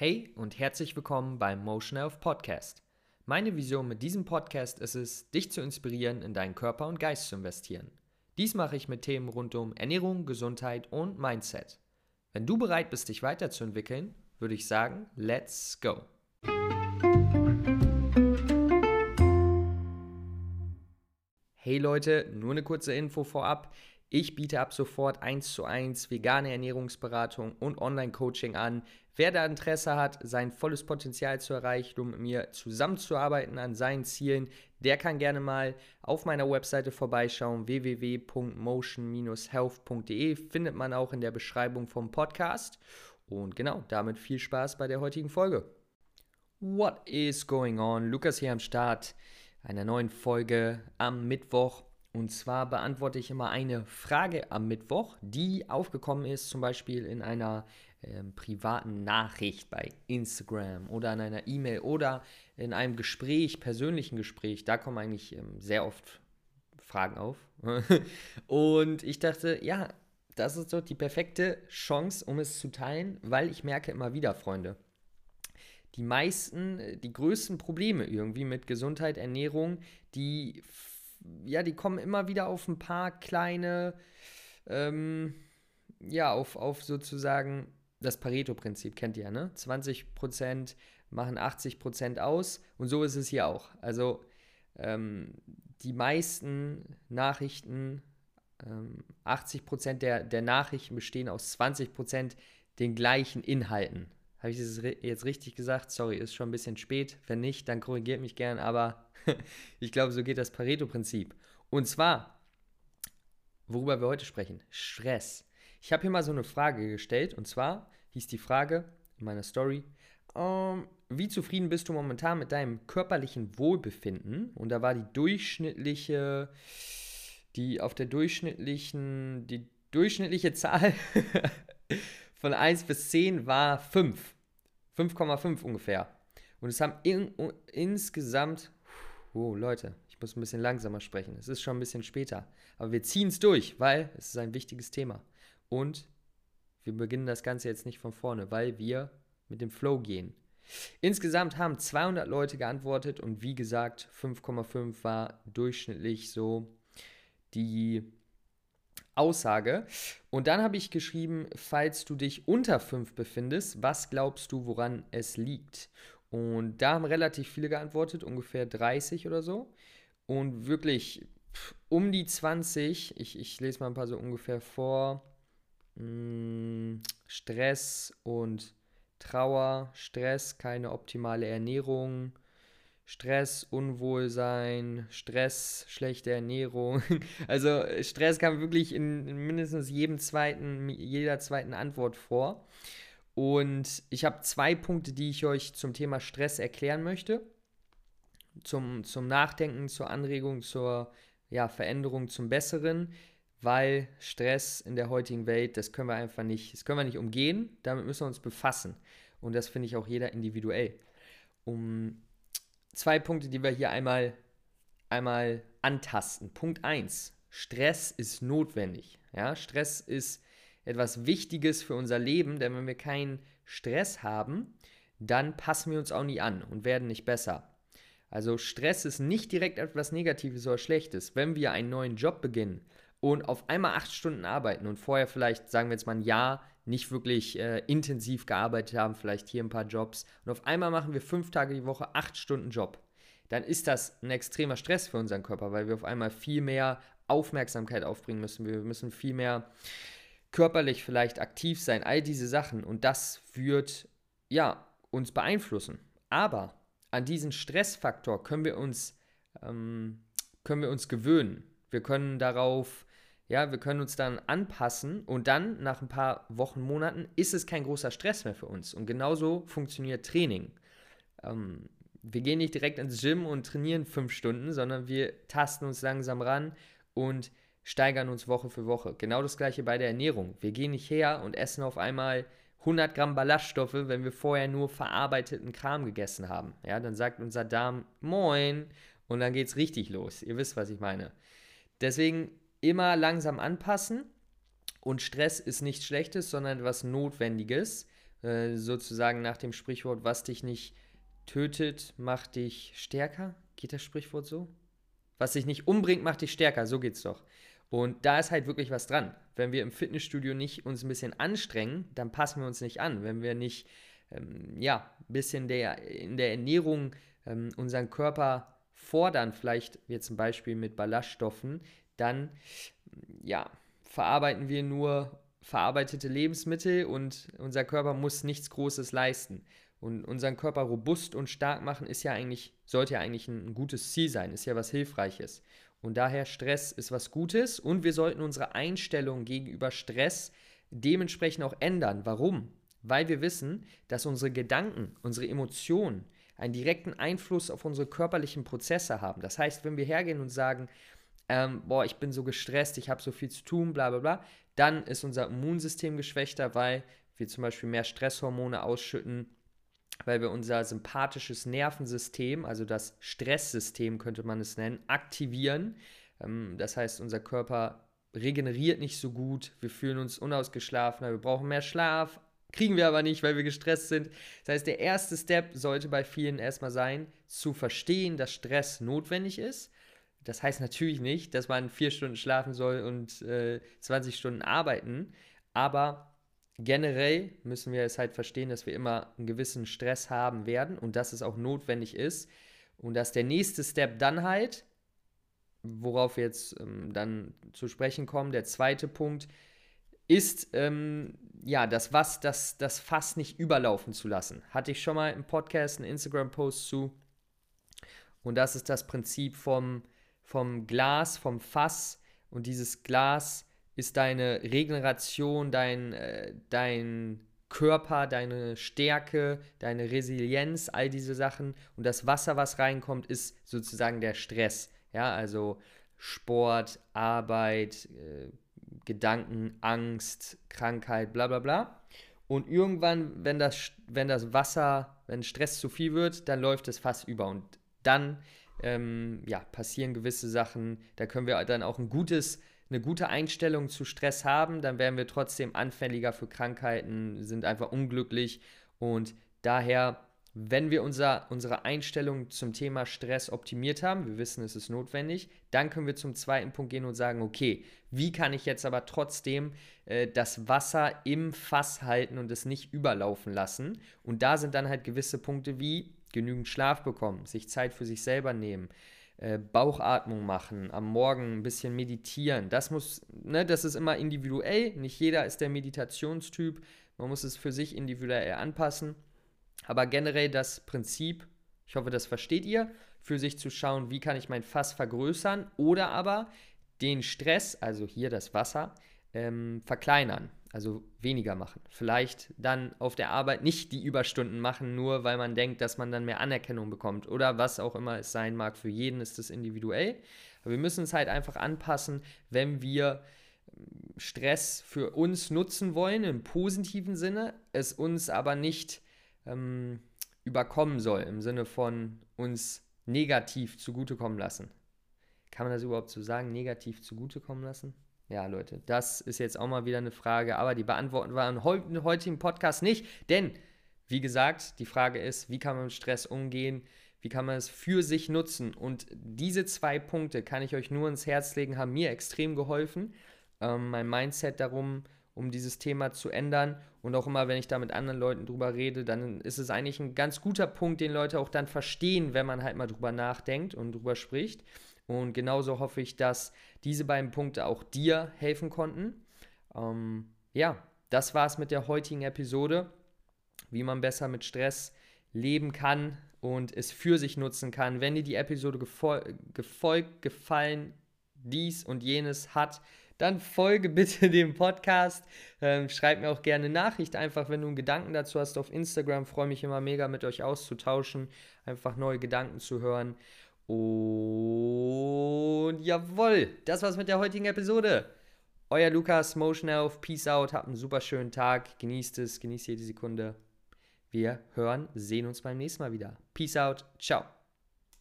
Hey und herzlich willkommen beim Motion Health Podcast. Meine Vision mit diesem Podcast ist es, dich zu inspirieren, in deinen Körper und Geist zu investieren. Dies mache ich mit Themen rund um Ernährung, Gesundheit und Mindset. Wenn du bereit bist, dich weiterzuentwickeln, würde ich sagen, let's go. Hey Leute, nur eine kurze Info vorab. Ich biete ab sofort 1 zu 1 vegane Ernährungsberatung und Online-Coaching an. Wer da Interesse hat, sein volles Potenzial zu erreichen, um mit mir zusammenzuarbeiten an seinen Zielen, der kann gerne mal auf meiner Webseite vorbeischauen. www.motion-health.de findet man auch in der Beschreibung vom Podcast. Und genau, damit viel Spaß bei der heutigen Folge. What is going on? Lukas hier am Start einer neuen Folge am Mittwoch. Und zwar beantworte ich immer eine Frage am Mittwoch, die aufgekommen ist, zum Beispiel in einer ähm, privaten Nachricht bei Instagram oder in einer E-Mail oder in einem Gespräch, persönlichen Gespräch. Da kommen eigentlich ähm, sehr oft Fragen auf. und ich dachte, ja, das ist doch die perfekte Chance, um es zu teilen, weil ich merke immer wieder, Freunde, die meisten, äh, die größten Probleme irgendwie mit Gesundheit, Ernährung, die ja, die kommen immer wieder auf ein paar kleine, ähm, ja, auf, auf sozusagen das Pareto-Prinzip, kennt ihr, ne? 20% machen 80% aus und so ist es hier auch. Also ähm, die meisten Nachrichten, ähm, 80% der, der Nachrichten bestehen aus 20% den gleichen Inhalten. Habe ich das jetzt richtig gesagt? Sorry, ist schon ein bisschen spät. Wenn nicht, dann korrigiert mich gern, aber ich glaube, so geht das Pareto-Prinzip. Und zwar, worüber wir heute sprechen, Stress. Ich habe hier mal so eine Frage gestellt und zwar hieß die Frage in meiner Story, ähm, wie zufrieden bist du momentan mit deinem körperlichen Wohlbefinden? Und da war die durchschnittliche, die auf der durchschnittlichen, die durchschnittliche Zahl von 1 bis 10 war 5. 5,5 ungefähr. Und es haben in, insgesamt Oh, Leute, ich muss ein bisschen langsamer sprechen. Es ist schon ein bisschen später. Aber wir ziehen es durch, weil es ist ein wichtiges Thema. Und wir beginnen das Ganze jetzt nicht von vorne, weil wir mit dem Flow gehen. Insgesamt haben 200 Leute geantwortet und wie gesagt, 5,5 war durchschnittlich so die Aussage. Und dann habe ich geschrieben, falls du dich unter 5 befindest, was glaubst du, woran es liegt? Und da haben relativ viele geantwortet, ungefähr 30 oder so. Und wirklich um die 20, ich, ich lese mal ein paar so ungefähr vor. Hm, Stress und Trauer, Stress, keine optimale Ernährung, Stress, Unwohlsein, Stress, schlechte Ernährung. Also Stress kam wirklich in mindestens jedem zweiten, jeder zweiten Antwort vor. Und ich habe zwei Punkte, die ich euch zum Thema Stress erklären möchte. Zum, zum Nachdenken, zur Anregung, zur ja, Veränderung zum Besseren, weil Stress in der heutigen Welt, das können wir einfach nicht, das können wir nicht umgehen, damit müssen wir uns befassen. Und das finde ich auch jeder individuell. Um zwei Punkte, die wir hier einmal, einmal antasten. Punkt 1. Stress ist notwendig. Ja, Stress ist etwas Wichtiges für unser Leben, denn wenn wir keinen Stress haben, dann passen wir uns auch nie an und werden nicht besser. Also Stress ist nicht direkt etwas Negatives oder Schlechtes. Wenn wir einen neuen Job beginnen und auf einmal acht Stunden arbeiten und vorher vielleicht, sagen wir jetzt mal ein Jahr, nicht wirklich äh, intensiv gearbeitet haben, vielleicht hier ein paar Jobs und auf einmal machen wir fünf Tage die Woche acht Stunden Job, dann ist das ein extremer Stress für unseren Körper, weil wir auf einmal viel mehr Aufmerksamkeit aufbringen müssen. Wir müssen viel mehr körperlich vielleicht aktiv sein, all diese Sachen. Und das wird, ja, uns beeinflussen. Aber an diesen Stressfaktor können wir uns, ähm, können wir uns gewöhnen. Wir können darauf, ja, wir können uns dann anpassen und dann nach ein paar Wochen, Monaten ist es kein großer Stress mehr für uns. Und genauso funktioniert Training. Ähm, wir gehen nicht direkt ins Gym und trainieren fünf Stunden, sondern wir tasten uns langsam ran und steigern uns Woche für Woche. Genau das gleiche bei der Ernährung. Wir gehen nicht her und essen auf einmal 100 Gramm Ballaststoffe, wenn wir vorher nur verarbeiteten Kram gegessen haben. Ja, dann sagt unser Darm Moin und dann geht es richtig los. Ihr wisst, was ich meine. Deswegen immer langsam anpassen und Stress ist nichts Schlechtes, sondern etwas Notwendiges, äh, sozusagen nach dem Sprichwort, was dich nicht tötet, macht dich stärker. Geht das Sprichwort so? Was dich nicht umbringt, macht dich stärker. So geht's doch. Und da ist halt wirklich was dran. Wenn wir im Fitnessstudio nicht uns ein bisschen anstrengen, dann passen wir uns nicht an. Wenn wir nicht, ähm, ja, ein bisschen der, in der Ernährung ähm, unseren Körper fordern, vielleicht jetzt zum Beispiel mit Ballaststoffen, dann, ja, verarbeiten wir nur verarbeitete Lebensmittel und unser Körper muss nichts Großes leisten. Und unseren Körper robust und stark machen ist ja eigentlich, sollte ja eigentlich ein, gutes Ziel sein, ist ja was Hilfreiches. Und daher Stress ist was Gutes und wir sollten unsere Einstellung gegenüber Stress dementsprechend auch ändern. Warum? Weil wir wissen, dass unsere Gedanken, unsere Emotionen einen direkten Einfluss auf unsere körperlichen Prozesse haben. Das heißt, wenn wir hergehen und sagen, ähm, boah, ich bin so gestresst, ich habe so viel zu tun, bla bla bla, dann ist unser Immunsystem geschwächter, weil wir zum Beispiel mehr Stresshormone ausschütten, weil wir unser sympathisches Nervensystem, also das Stresssystem könnte man es nennen, aktivieren. Ähm, das heißt, unser Körper regeneriert nicht so gut, wir fühlen uns unausgeschlafener, wir brauchen mehr Schlaf, kriegen wir aber nicht, weil wir gestresst sind. Das heißt, der erste Step sollte bei vielen erstmal sein, zu verstehen, dass Stress notwendig ist. Das heißt natürlich nicht, dass man vier Stunden schlafen soll und äh, 20 Stunden arbeiten, aber generell müssen wir es halt verstehen, dass wir immer einen gewissen Stress haben werden und dass es auch notwendig ist und dass der nächste Step dann halt, worauf wir jetzt ähm, dann zu sprechen kommen, der zweite Punkt, ist, ähm, ja, das was, das, das Fass nicht überlaufen zu lassen. Hatte ich schon mal im Podcast einen Instagram-Post zu. Und das ist das Prinzip vom, vom Glas, vom Fass. Und dieses Glas ist deine Regeneration, dein, äh, dein Körper, deine Stärke, deine Resilienz, all diese Sachen. Und das Wasser, was reinkommt, ist sozusagen der Stress. Ja, also Sport, Arbeit, äh, Gedanken, Angst, Krankheit, bla bla bla. Und irgendwann, wenn das, wenn das Wasser, wenn Stress zu viel wird, dann läuft es fast über. Und dann ähm, ja, passieren gewisse Sachen. Da können wir dann auch ein gutes eine gute Einstellung zu Stress haben, dann werden wir trotzdem anfälliger für Krankheiten, sind einfach unglücklich und daher, wenn wir unser, unsere Einstellung zum Thema Stress optimiert haben, wir wissen, es ist notwendig, dann können wir zum zweiten Punkt gehen und sagen, okay, wie kann ich jetzt aber trotzdem äh, das Wasser im Fass halten und es nicht überlaufen lassen? Und da sind dann halt gewisse Punkte wie genügend Schlaf bekommen, sich Zeit für sich selber nehmen, äh, Bauchatmung machen, am Morgen ein bisschen meditieren. Das muss, ne, das ist immer individuell. Nicht jeder ist der Meditationstyp. Man muss es für sich individuell anpassen. Aber generell das Prinzip, ich hoffe, das versteht ihr, für sich zu schauen, wie kann ich mein Fass vergrößern oder aber den Stress, also hier das Wasser, ähm, verkleinern also weniger machen. Vielleicht dann auf der Arbeit nicht die Überstunden machen, nur weil man denkt, dass man dann mehr Anerkennung bekommt oder was auch immer es sein mag. Für jeden ist das individuell. Aber wir müssen es halt einfach anpassen, wenn wir ähm, Stress für uns nutzen wollen, im positiven Sinne, es uns aber nicht ähm, überkommen soll, im Sinne von uns negativ zugutekommen lassen. Kann man das überhaupt so sagen, negativ zugutekommen lassen? Ja, Leute, das ist jetzt auch mal wieder eine Frage, aber die beantworten wir im heutigen Podcast nicht, denn, wie gesagt, die Frage ist, wie kann man mit Stress umgehen, wie kann man es für sich nutzen? Und diese zwei Punkte kann ich euch nur ins Herz legen, haben mir extrem geholfen, ähm, mein Mindset darum, um dieses Thema zu ändern. Und auch immer, wenn ich da mit anderen Leuten drüber rede, dann ist es eigentlich ein ganz guter Punkt, den Leute auch dann verstehen, wenn man halt mal drüber nachdenkt und drüber spricht. Und genauso hoffe ich, dass diese beiden Punkte auch dir helfen konnten. Ähm, ja, das war's mit der heutigen Episode, wie man besser mit Stress leben kann und es für sich nutzen kann. Wenn dir die Episode gefol gefolgt, gefallen, dies und jenes hat, dann folge bitte dem Podcast. Ähm, schreib mir auch gerne eine Nachricht, einfach wenn du einen Gedanken dazu hast auf Instagram. Freue mich immer mega mit euch auszutauschen, einfach neue Gedanken zu hören. Und jawohl, das war's mit der heutigen Episode. Euer Lukas, Motion Elf, Peace out, habt einen super schönen Tag, genießt es, genießt jede Sekunde. Wir hören, sehen uns beim nächsten Mal wieder. Peace out, ciao.